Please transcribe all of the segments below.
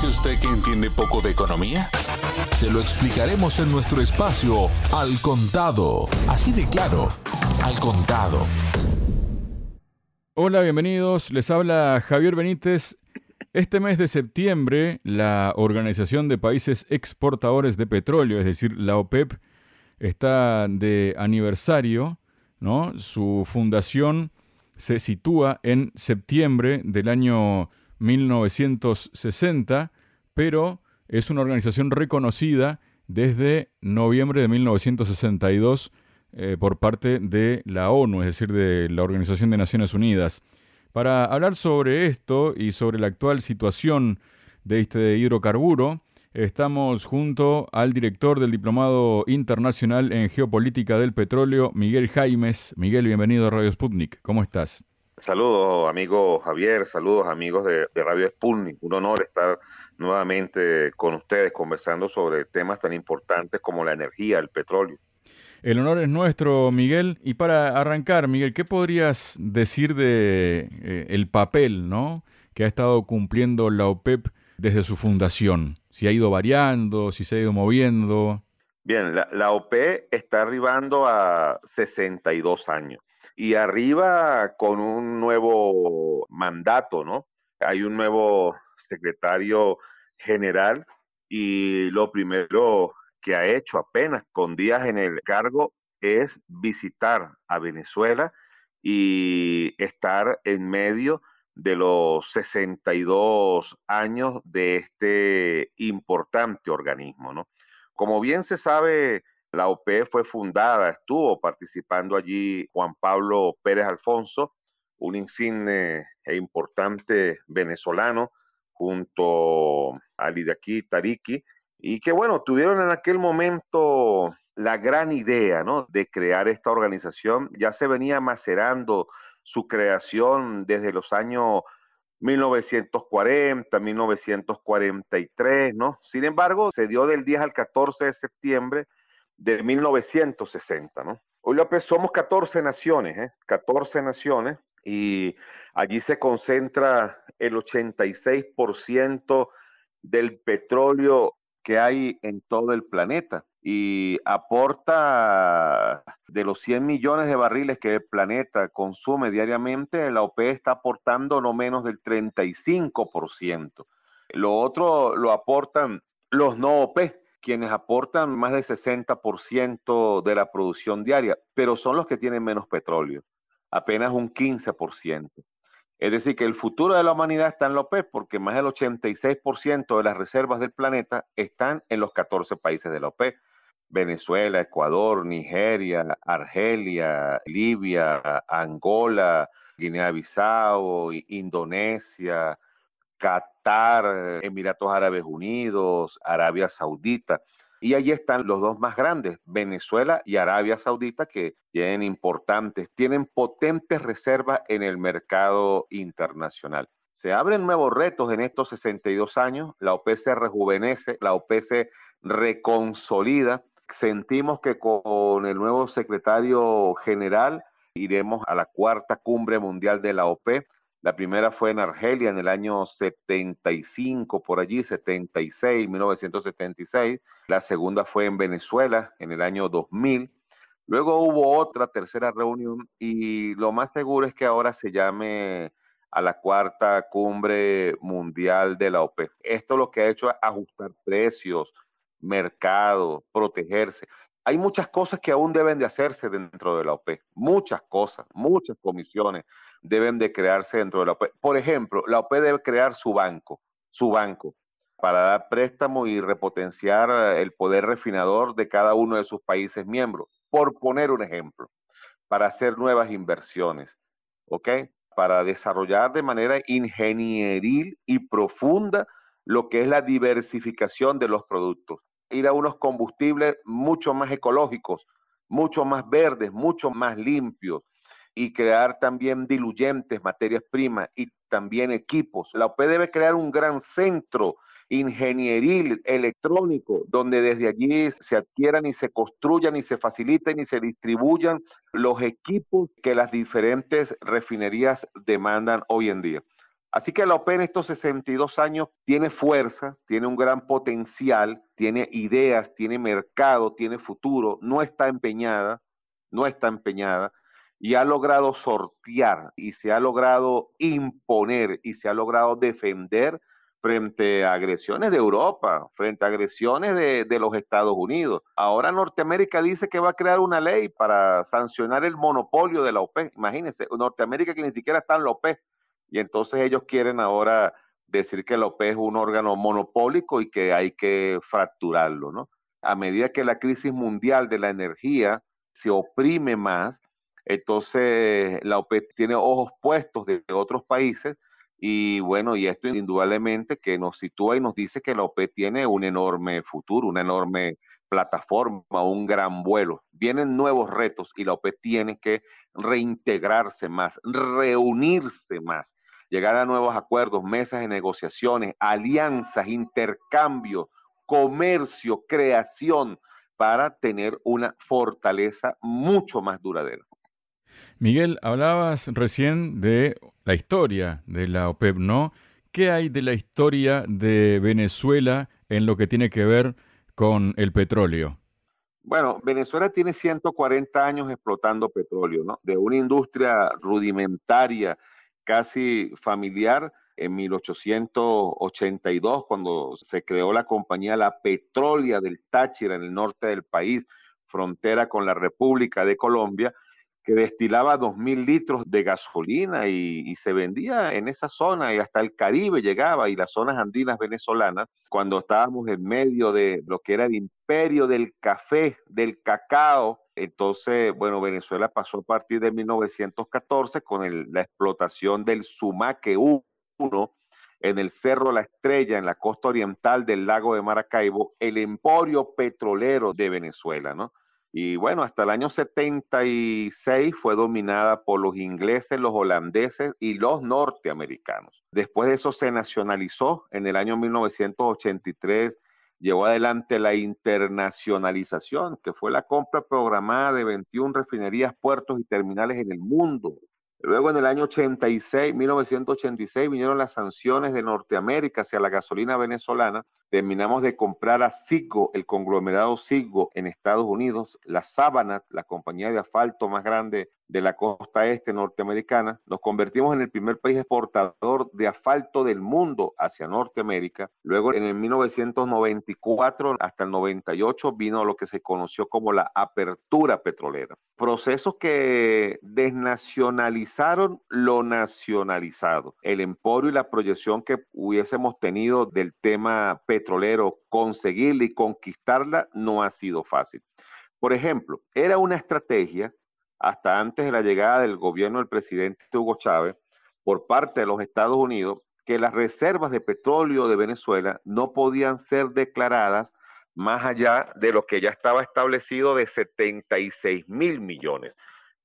dice usted que entiende poco de economía? Se lo explicaremos en nuestro espacio Al Contado. Así de claro, Al Contado. Hola, bienvenidos. Les habla Javier Benítez. Este mes de septiembre, la Organización de Países Exportadores de Petróleo, es decir, la OPEP, está de aniversario, ¿no? Su fundación se sitúa en septiembre del año 1960, pero es una organización reconocida desde noviembre de 1962 eh, por parte de la ONU, es decir, de la Organización de Naciones Unidas. Para hablar sobre esto y sobre la actual situación de este hidrocarburo, estamos junto al director del Diplomado Internacional en Geopolítica del Petróleo, Miguel Jaimes. Miguel, bienvenido a Radio Sputnik. ¿Cómo estás? Saludos, amigo Javier, saludos, amigos de, Radio Sputnik. Un honor estar nuevamente con ustedes conversando sobre temas tan importantes como la energía, el petróleo. El honor es nuestro, Miguel. Y para arrancar, Miguel, ¿qué podrías decir de eh, el papel, ¿no? que ha estado cumpliendo la OPEP desde su fundación? Si ha ido variando, si se ha ido moviendo. Bien, la, la OPEP está arribando a 62 años y arriba con un nuevo mandato, ¿no? Hay un nuevo secretario general y lo primero que ha hecho apenas con días en el cargo es visitar a Venezuela y estar en medio de los 62 años de este importante organismo, ¿no? Como bien se sabe, la OPE fue fundada, estuvo participando allí Juan Pablo Pérez Alfonso, un insigne e importante venezolano, junto a Lidiaquí Tariki, y que bueno, tuvieron en aquel momento la gran idea ¿no? de crear esta organización. Ya se venía macerando su creación desde los años 1940, 1943, ¿no? Sin embargo, se dio del 10 al 14 de septiembre de 1960, ¿no? Hoy López somos 14 naciones, ¿eh? 14 naciones, y allí se concentra el 86% del petróleo que hay en todo el planeta y aporta de los 100 millones de barriles que el planeta consume diariamente, la OPE está aportando no menos del 35%. Lo otro lo aportan los no OPE, quienes aportan más del 60% de la producción diaria, pero son los que tienen menos petróleo, apenas un 15%. Es decir, que el futuro de la humanidad está en la OPEP porque más del 86% de las reservas del planeta están en los 14 países de la OPEP. Venezuela, Ecuador, Nigeria, Argelia, Libia, Angola, Guinea-Bissau, Indonesia, Qatar, Emiratos Árabes Unidos, Arabia Saudita. Y allí están los dos más grandes, Venezuela y Arabia Saudita, que tienen importantes, tienen potentes reservas en el mercado internacional. Se abren nuevos retos en estos 62 años, la OPEC se rejuvenece, la OPEC se reconsolida. Sentimos que con el nuevo secretario general iremos a la cuarta cumbre mundial de la OPEC la primera fue en Argelia en el año 75, por allí, 76, 1976. La segunda fue en Venezuela en el año 2000. Luego hubo otra tercera reunión y lo más seguro es que ahora se llame a la cuarta cumbre mundial de la OPEP. Esto lo que ha hecho es ajustar precios, mercado, protegerse. Hay muchas cosas que aún deben de hacerse dentro de la OPEP, muchas cosas, muchas comisiones deben de crearse dentro de la OPE. Por ejemplo, la OPE debe crear su banco, su banco, para dar préstamo y repotenciar el poder refinador de cada uno de sus países miembros, por poner un ejemplo, para hacer nuevas inversiones, ¿ok? Para desarrollar de manera ingenieril y profunda lo que es la diversificación de los productos, ir a unos combustibles mucho más ecológicos, mucho más verdes, mucho más limpios, y crear también diluyentes, materias primas y también equipos. La OPE debe crear un gran centro ingenieril electrónico donde desde allí se adquieran y se construyan y se faciliten y se distribuyan los equipos que las diferentes refinerías demandan hoy en día. Así que la OPE en estos 62 años tiene fuerza, tiene un gran potencial, tiene ideas, tiene mercado, tiene futuro, no está empeñada, no está empeñada y ha logrado sortear y se ha logrado imponer y se ha logrado defender frente a agresiones de Europa, frente a agresiones de, los Estados Unidos. Ahora Norteamérica dice que va a crear una ley para sancionar el monopolio de la OPE. Imagínense, Norteamérica que ni siquiera está en la OPE y entonces ellos quieren ahora decir que la OPE es un órgano monopólico y que hay que fracturarlo, ¿no? A medida que la crisis mundial de la energía se oprime más, entonces la OPE tiene ojos puestos de otros países y bueno, y esto indudablemente que nos sitúa y nos dice que la OPE tiene un enorme futuro, una enorme plataforma, un gran vuelo. Vienen nuevos retos y la OPE tiene que reintegrarse más, reunirse más, llegar a nuevos acuerdos, mesas de negociaciones, alianzas, intercambio, comercio, creación, para tener una fortaleza mucho más duradera. Miguel, hablabas recién de la historia de la OPEP, ¿no? ¿Qué hay de la historia de Venezuela en lo que tiene que ver con el petróleo? Bueno, Venezuela tiene 140 años explotando petróleo, ¿no? De una industria rudimentaria, casi familiar, en 1882, cuando se creó la compañía La Petrolia del Táchira, en el norte del país, frontera con la República de Colombia, que destilaba 2.000 litros de gasolina y, se vendía en esa zona y hasta el Caribe llegaba y las zonas andinas venezolanas, cuando estábamos en medio de lo que era el imperio del café, del cacao. Entonces, bueno, Venezuela pasó a partir de 1914 con la explotación del Sumaque 1 en el Cerro La Estrella, en la costa oriental del lago de Maracaibo, el emporio petrolero de Venezuela, ¿no? Y bueno, hasta el año 76 fue dominada por los ingleses, los holandeses y los norteamericanos. Después de eso se nacionalizó en el año 1983 llevó adelante la internacionalización, que fue la compra programada de 21 refinerías, puertos y terminales en el mundo. Luego en el año 86, 1986, vinieron las sanciones de Norteamérica hacia la gasolina venezolana. Terminamos de comprar a Ciggo, el conglomerado Ciggo en Estados Unidos, la Sabanat, la compañía de asfalto más grande de la costa este norteamericana, nos convertimos en el primer país exportador de asfalto del mundo hacia Norteamérica. Luego, en el 1994 hasta el 98 vino lo que se conoció como la apertura petrolera. Procesos que desnacionalizaron lo nacionalizado. El emporio y la proyección que hubiésemos tenido del tema petrolero, conseguirla y conquistarla no ha sido fácil. Por ejemplo, era una estrategia hasta antes de la llegada del gobierno del presidente Hugo Chávez por parte de los Estados Unidos que las reservas de petróleo de Venezuela no podían ser declaradas más allá de lo que ya estaba establecido de 76 mil millones,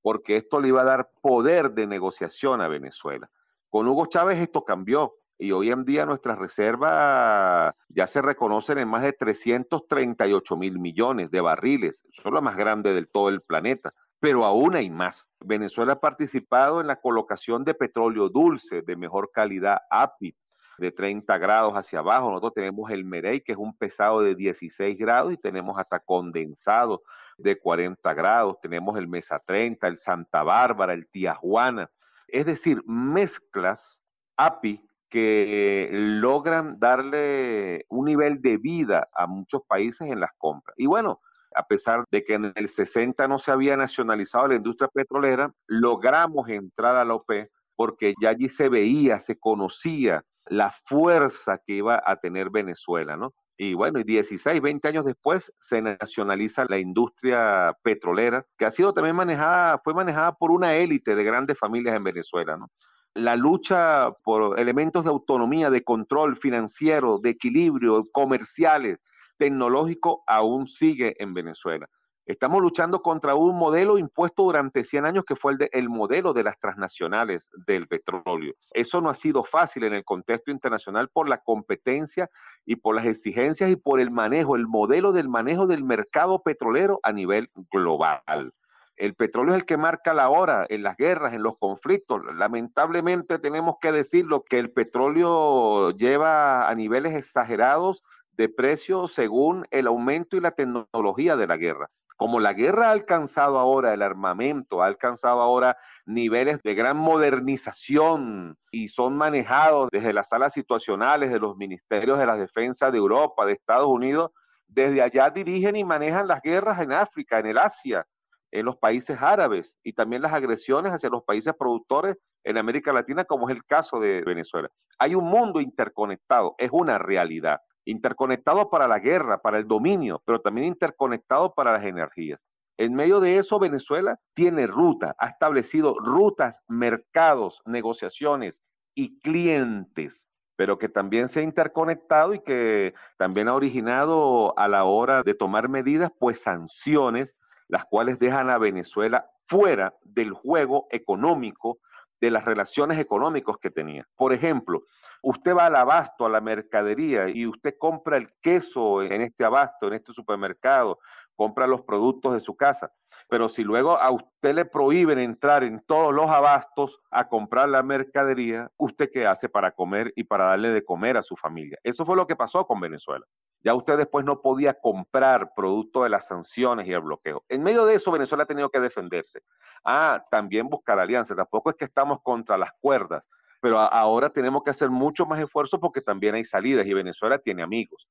porque esto le iba a dar poder de negociación a Venezuela. Con Hugo Chávez esto cambió y hoy en día nuestras reservas ya se reconocen en más de 338 mil millones de barriles, son las más grandes del todo el planeta pero aún hay más. Venezuela ha participado en la colocación de petróleo dulce de mejor calidad API de 30 grados hacia abajo. Nosotros tenemos el Merey, que es un pesado de 16 grados, y tenemos hasta condensado de 40 grados. Tenemos el Mesa 30, el Santa Bárbara, el Tijuana. Es decir, mezclas API que logran darle un nivel de vida a muchos países en las compras. Y bueno, a pesar de que en el 60 no se había nacionalizado la industria petrolera, logramos entrar a la OPE porque ya allí se veía, se conocía la fuerza que iba a tener Venezuela, ¿no? Y bueno, y 16, 20 años después se nacionaliza la industria petrolera, que ha sido también manejada, fue manejada por una élite de grandes familias en Venezuela, ¿no? La lucha por elementos de autonomía, de control financiero, de equilibrio, comerciales, tecnológico aún sigue en Venezuela. Estamos luchando contra un modelo impuesto durante 100 años que fue el, de, el, modelo de las transnacionales del petróleo. Eso no ha sido fácil en el contexto internacional por la competencia y por las exigencias y por el manejo, el modelo del manejo del mercado petrolero a nivel global. El petróleo es el que marca la hora en las guerras, en los conflictos. Lamentablemente tenemos que decirlo que el petróleo lleva a niveles exagerados de precio según el aumento y la tecnología de la guerra. Como la guerra ha alcanzado ahora el armamento, ha alcanzado ahora niveles de gran modernización y son manejados desde las salas situacionales de los ministerios de la defensa de Europa, de Estados Unidos, desde allá dirigen y manejan las guerras en África, en el Asia, en los países árabes y también las agresiones hacia los países productores en América Latina, como es el caso de Venezuela. Hay un mundo interconectado, es una realidad. Interconectado para la guerra, para el dominio, pero también interconectado para las energías. En medio de eso, Venezuela tiene ruta, ha establecido rutas, mercados, negociaciones y clientes pero que también se ha interconectado y que también ha originado a la hora de tomar medidas, pues sanciones, las cuales dejan a Venezuela fuera del juego económico, de las relaciones económicas que tenía. Por ejemplo, usted va al abasto, a la mercadería, y usted compra el queso en este abasto, en este supermercado, compra los productos de su casa. Pero si luego a usted le prohíben entrar en todos los abastos a comprar la mercadería, ¿usted qué hace para comer y para darle de comer a su familia? Eso fue lo que pasó con Venezuela. Ya usted después no podía comprar producto de las sanciones y el bloqueo. En medio de eso, Venezuela ha tenido que defenderse. Ah, también buscar alianzas. Tampoco es que estamos contra las cuerdas pero ahora tenemos que hacer mucho más esfuerzo porque también hay salidas y Venezuela tiene amigos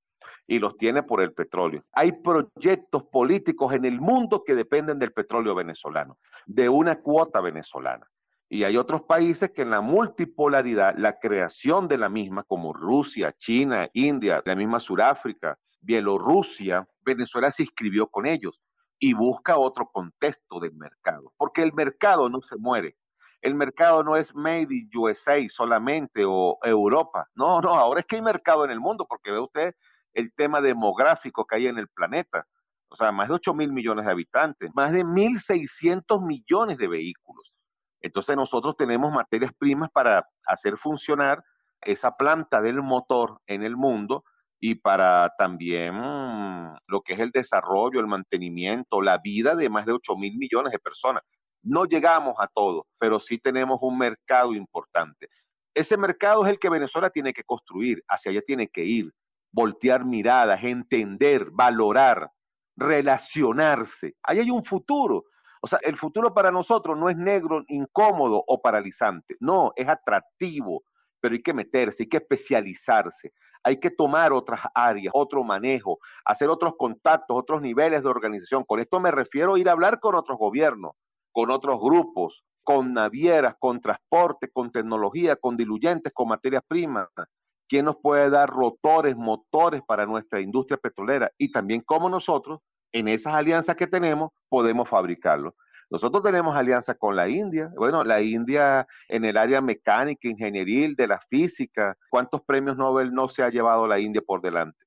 y los tiene por el petróleo. Hay proyectos políticos en el mundo que dependen del petróleo venezolano, de una cuota venezolana. Y hay otros países que en la multipolaridad, la creación de la misma, como Rusia, China, India, la misma Sudáfrica, Bielorrusia, Venezuela se inscribió con ellos y busca otro contexto del mercado, porque el mercado no se muere, el mercado no es made in USA solamente o Europa. No, no, ahora es que hay mercado en el mundo porque ve usted el tema demográfico que hay en el planeta. O sea, más de 8 mil millones de habitantes, más de 1.600 millones de vehículos. Entonces nosotros tenemos materias primas para hacer funcionar esa planta del motor en el mundo y para también lo que es el desarrollo, el mantenimiento, la vida de más de 8 mil millones de personas. No llegamos a todo, pero sí tenemos un mercado importante. Ese mercado es el que Venezuela tiene que construir, hacia allá tiene que ir, voltear miradas, entender, valorar, relacionarse. Ahí hay un futuro. O sea, el futuro para nosotros no es negro, incómodo o paralizante. No, es atractivo, pero hay que meterse, hay que especializarse, hay que tomar otras áreas, otro manejo, hacer otros contactos, otros niveles de organización. Con esto me refiero a ir a hablar con otros gobiernos, con otros grupos, con navieras, con transporte, con tecnología, con diluyentes, con materias primas. ¿Quién nos puede dar rotores, motores para nuestra industria petrolera? Y también cómo nosotros, en esas alianzas que tenemos, podemos fabricarlo. Nosotros tenemos alianza con la India. Bueno, la India en el área mecánica, ingenieril, de la física, ¿cuántos premios Nobel no se ha llevado la India por delante?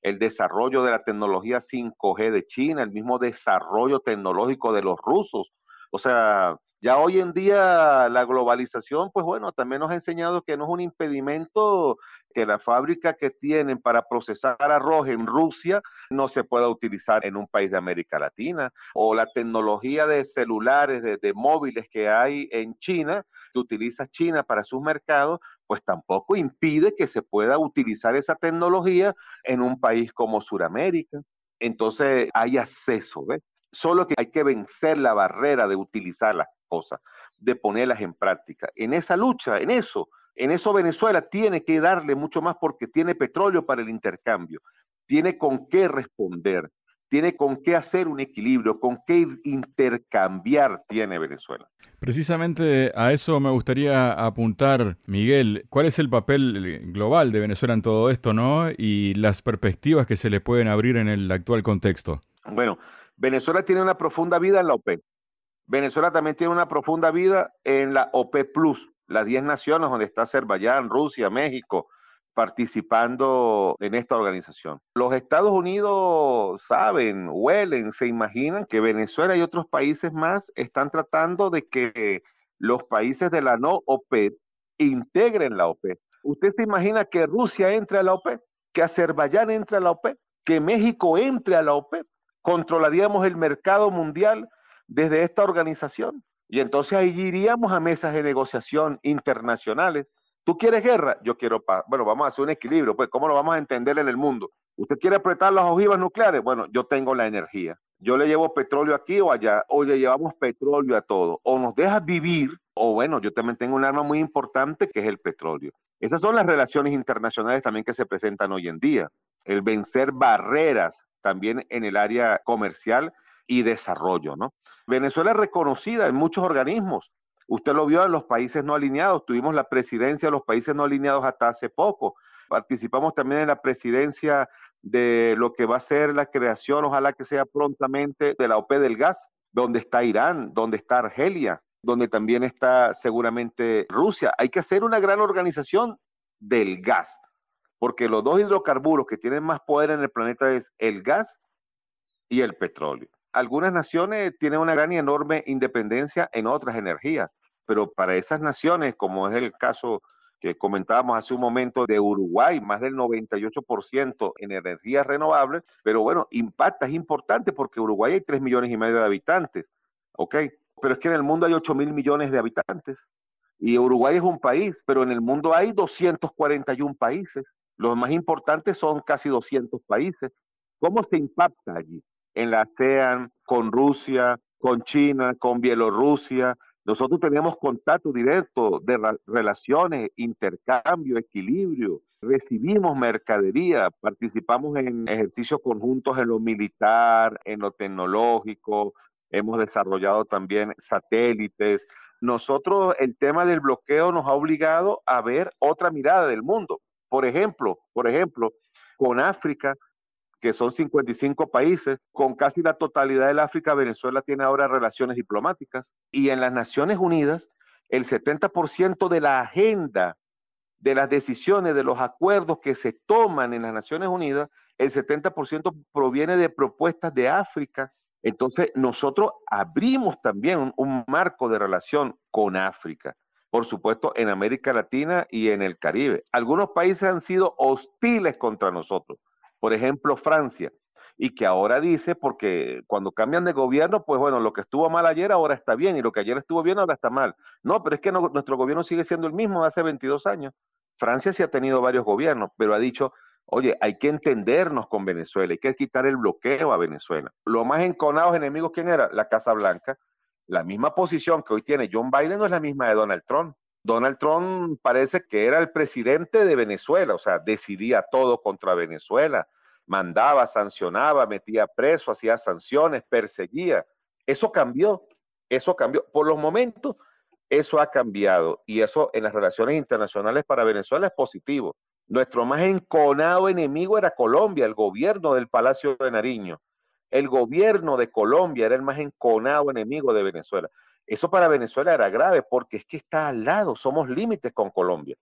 El desarrollo de la tecnología 5G de China, el mismo desarrollo tecnológico de los rusos, o sea, ya hoy en día la globalización, pues bueno, también nos ha enseñado que no es un impedimento que la fábrica que tienen para procesar arroz en Rusia no se pueda utilizar en un país de América Latina, o la tecnología de celulares, de, móviles que hay en China, que utiliza China para sus mercados, pues tampoco impide que se pueda utilizar esa tecnología en un país como Sudamérica. Entonces hay acceso, ¿ves? Solo que hay que vencer la barrera de utilizar las cosas, de ponerlas en práctica. En esa lucha, en eso, en eso Venezuela tiene que darle mucho más porque tiene petróleo para el intercambio, tiene con qué responder, tiene con qué hacer un equilibrio, con qué intercambiar tiene Venezuela. Precisamente a eso me gustaría apuntar, Miguel. ¿Cuál es el papel global de Venezuela en todo esto, no? Y las perspectivas que se le pueden abrir en el actual contexto. Bueno, Venezuela tiene una profunda vida en la OPEP. Venezuela también tiene una profunda vida en la OPEP Plus, las 10 naciones donde está Azerbaiyán, Rusia, México, participando en esta organización. Los Estados Unidos saben, huelen, se imaginan que Venezuela y otros países más están tratando de que los países de la no OPEP integren la OPEP. ¿Usted se imagina que Rusia entre a la OPEP? ¿Que Azerbaiyán entre a la OPEP? ¿Que México entre a la OPEP? Controlaríamos el mercado mundial desde esta organización. Y entonces ahí iríamos a mesas de negociación internacionales. ¿Tú quieres guerra? Yo quiero paz. Bueno, vamos a hacer un equilibrio. Pues, ¿cómo lo vamos a entender en el mundo? ¿Usted quiere apretar las ojivas nucleares? Bueno, yo tengo la energía. Yo le llevo petróleo aquí o allá, o le llevamos petróleo a todo. O nos dejas vivir, o bueno, yo también tengo un arma muy importante que es el petróleo. Esas son las relaciones internacionales también que se presentan hoy en día. El vencer barreras también en el área comercial y desarrollo, ¿no? Venezuela es reconocida en muchos organismos. Usted lo vio en los países no alineados. Tuvimos la presidencia de los países no alineados hasta hace poco. Participamos también en la presidencia de lo que va a ser la creación, ojalá que sea prontamente, de la OP del gas, donde está Irán, donde está Argelia, donde también está seguramente Rusia. Hay que hacer una gran organización del gas, porque los dos hidrocarburos que tienen más poder en el planeta es el gas y el petróleo. Algunas naciones tienen una gran y enorme independencia en otras energías, pero para esas naciones, como es el caso que comentábamos hace un momento de Uruguay, más del 98% en energías renovables, pero bueno, impacta, es importante porque Uruguay hay 3 millones y medio de habitantes, ¿ok? Pero es que en el mundo hay 8 mil millones de habitantes y Uruguay es un país, pero en el mundo hay 241 países, los más importantes son casi 200 países. ¿Cómo se impacta allí? En la ASEAN, con Rusia, con China, con Bielorrusia, nosotros tenemos contacto directo de relaciones, intercambio, equilibrio. Recibimos mercadería, participamos en ejercicios conjuntos en lo militar, en lo tecnológico, hemos desarrollado también satélites. Nosotros el tema del bloqueo nos ha obligado a ver otra mirada del mundo. Por ejemplo, por ejemplo, con África que son 55 países, con casi la totalidad del África, Venezuela tiene ahora relaciones diplomáticas. Y en las Naciones Unidas, el 70% de la agenda, de las decisiones, de los acuerdos que se toman en las Naciones Unidas, el 70% proviene de propuestas de África. Entonces, nosotros abrimos también un, marco de relación con África por supuesto, en América Latina y en el Caribe. Algunos países han sido hostiles contra nosotros por ejemplo Francia, y que ahora dice, porque cuando cambian de gobierno, pues bueno, lo que estuvo mal ayer ahora está bien, y lo que ayer estuvo bien ahora está mal. No, pero es que nuestro gobierno sigue siendo el mismo de hace 22 años. Francia sí ha tenido varios gobiernos, pero ha dicho, oye, hay que entendernos con Venezuela, hay que quitar el bloqueo a Venezuela. Lo más enconados enemigos, ¿quién era? La Casa Blanca. La misma posición que hoy tiene John Biden no es la misma de Donald Trump. Donald Trump parece que era el presidente de Venezuela, o sea, decidía todo contra Venezuela, mandaba, sancionaba, metía preso, hacía sanciones, perseguía. Eso cambió, eso cambió. Por los momentos, eso ha cambiado y eso en las relaciones internacionales para Venezuela es positivo. Nuestro más enconado enemigo era Colombia, el gobierno del Palacio de Nariño. El gobierno de Colombia era el más enconado enemigo de Venezuela. Eso para Venezuela era grave porque es que está al lado, somos límites con Colombia.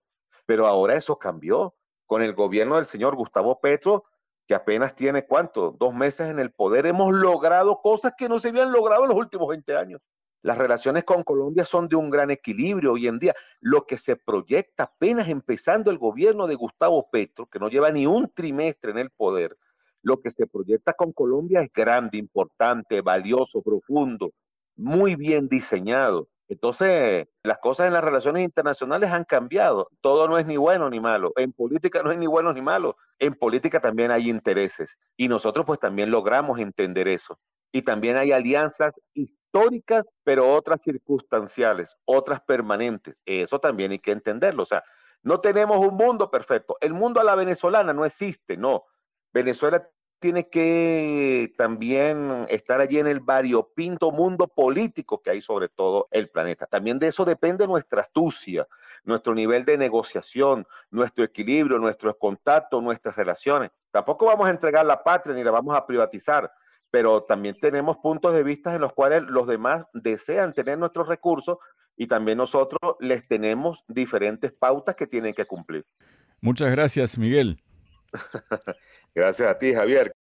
Pero ahora eso cambió. Con el gobierno del señor Gustavo Petro, que apenas tiene cuánto, dos meses en el poder, hemos logrado cosas que no se habían logrado en los últimos 20 años. Las relaciones con Colombia son de un gran equilibrio hoy en día. Lo que se proyecta apenas empezando el gobierno de Gustavo Petro, que no lleva ni un trimestre en el poder, lo que se proyecta con Colombia es grande, importante, valioso, profundo muy bien diseñado. Entonces, las cosas en las relaciones internacionales han cambiado. Todo no es ni bueno ni malo. En política no es ni bueno ni malo. En política también hay intereses. Y nosotros pues también logramos entender eso. Y también hay alianzas históricas, pero otras circunstanciales, otras permanentes. Eso también hay que entenderlo. O sea, no tenemos un mundo perfecto. El mundo a la venezolana no existe, no. Venezuela tiene que también estar allí en el variopinto mundo político que hay sobre todo el planeta. También de eso depende nuestra astucia, nuestro nivel de negociación, nuestro equilibrio, nuestros contactos, nuestras relaciones. Tampoco vamos a entregar la patria ni la vamos a privatizar, pero también tenemos puntos de vista en los cuales los demás desean tener nuestros recursos y también nosotros les tenemos diferentes pautas que tienen que cumplir. Muchas gracias, Miguel. Gracias a ti, Javier.